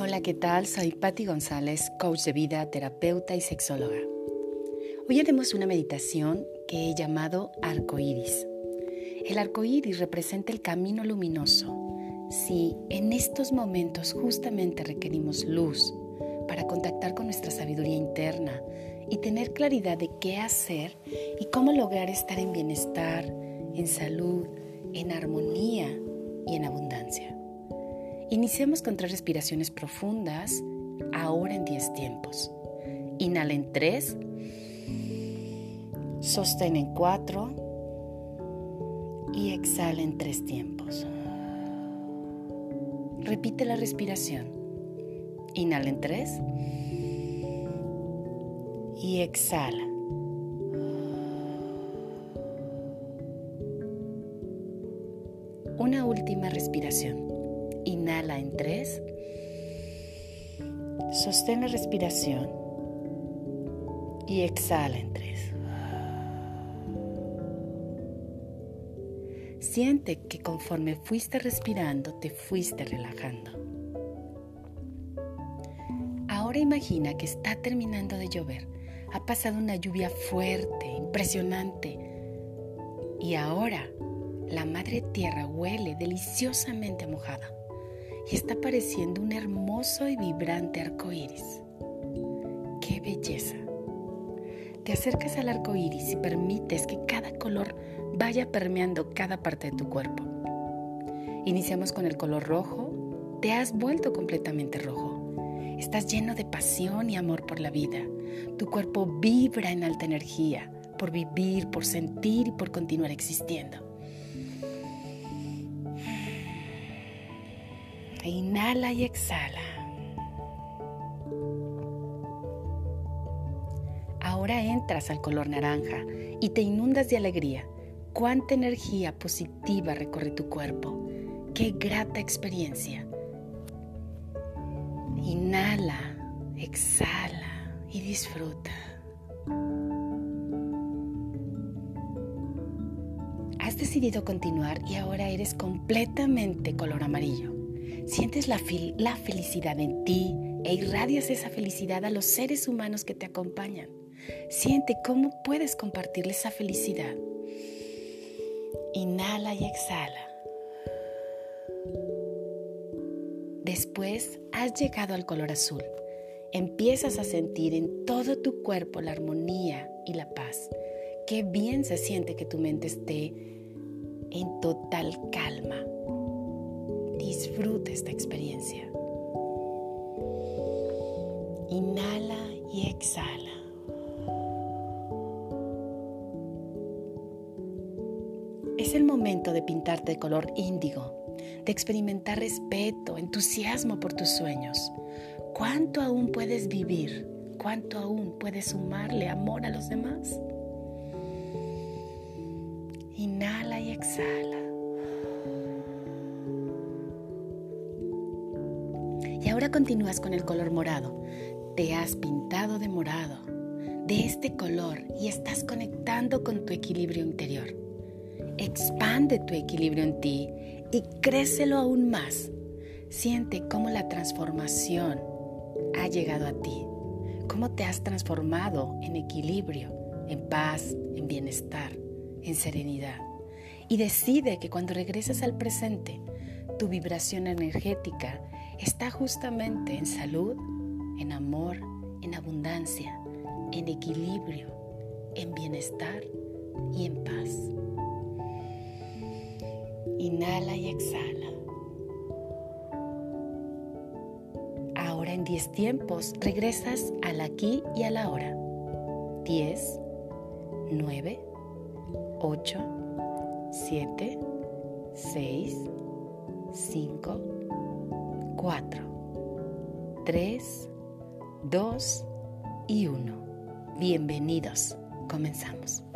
Hola, ¿qué tal? Soy Patti González, coach de vida, terapeuta y sexóloga. Hoy haremos una meditación que he llamado arco iris. El arco iris representa el camino luminoso. Si en estos momentos justamente requerimos luz para contactar con nuestra sabiduría interna y tener claridad de qué hacer y cómo lograr estar en bienestar, en salud, en armonía y en abundancia. Iniciemos con tres respiraciones profundas, ahora en 10 tiempos. Inhala en 3, sostén en 4 y exhala en 3 tiempos. Repite la respiración. Inhala en 3 y exhala. Una última respiración. Inhala en tres. Sostén la respiración y exhala en tres. Siente que conforme fuiste respirando te fuiste relajando. Ahora imagina que está terminando de llover. Ha pasado una lluvia fuerte, impresionante. Y ahora la madre tierra huele deliciosamente mojada y está apareciendo un hermoso y vibrante arco iris. ¡Qué belleza! Te acercas al arco iris y permites que cada color vaya permeando cada parte de tu cuerpo. Iniciamos con el color rojo. Te has vuelto completamente rojo. Estás lleno de pasión y amor por la vida. Tu cuerpo vibra en alta energía por vivir, por sentir y por continuar existiendo. Inhala y exhala. Ahora entras al color naranja y te inundas de alegría. Cuánta energía positiva recorre tu cuerpo. Qué grata experiencia. Inhala, exhala y disfruta. Has decidido continuar y ahora eres completamente color amarillo. Sientes la, la felicidad en ti e irradias esa felicidad a los seres humanos que te acompañan. Siente cómo puedes compartirle esa felicidad. Inhala y exhala. Después has llegado al color azul. Empiezas a sentir en todo tu cuerpo la armonía y la paz. Qué bien se siente que tu mente esté en total calma. Disfruta esta experiencia. Inhala y exhala. Es el momento de pintarte de color índigo, de experimentar respeto, entusiasmo por tus sueños. ¿Cuánto aún puedes vivir? ¿Cuánto aún puedes sumarle amor a los demás? Inhala y exhala. Y ahora continúas con el color morado. Te has pintado de morado, de este color, y estás conectando con tu equilibrio interior. Expande tu equilibrio en ti y crécelo aún más. Siente cómo la transformación ha llegado a ti, cómo te has transformado en equilibrio, en paz, en bienestar, en serenidad. Y decide que cuando regreses al presente, tu vibración energética está justamente en salud, en amor, en abundancia, en equilibrio, en bienestar y en paz. Inhala y exhala. Ahora en 10 tiempos regresas al aquí y a la hora. 10, 9, 8, 7, 6, 5, 4, 3, 2 y 1. Bienvenidos. Comenzamos.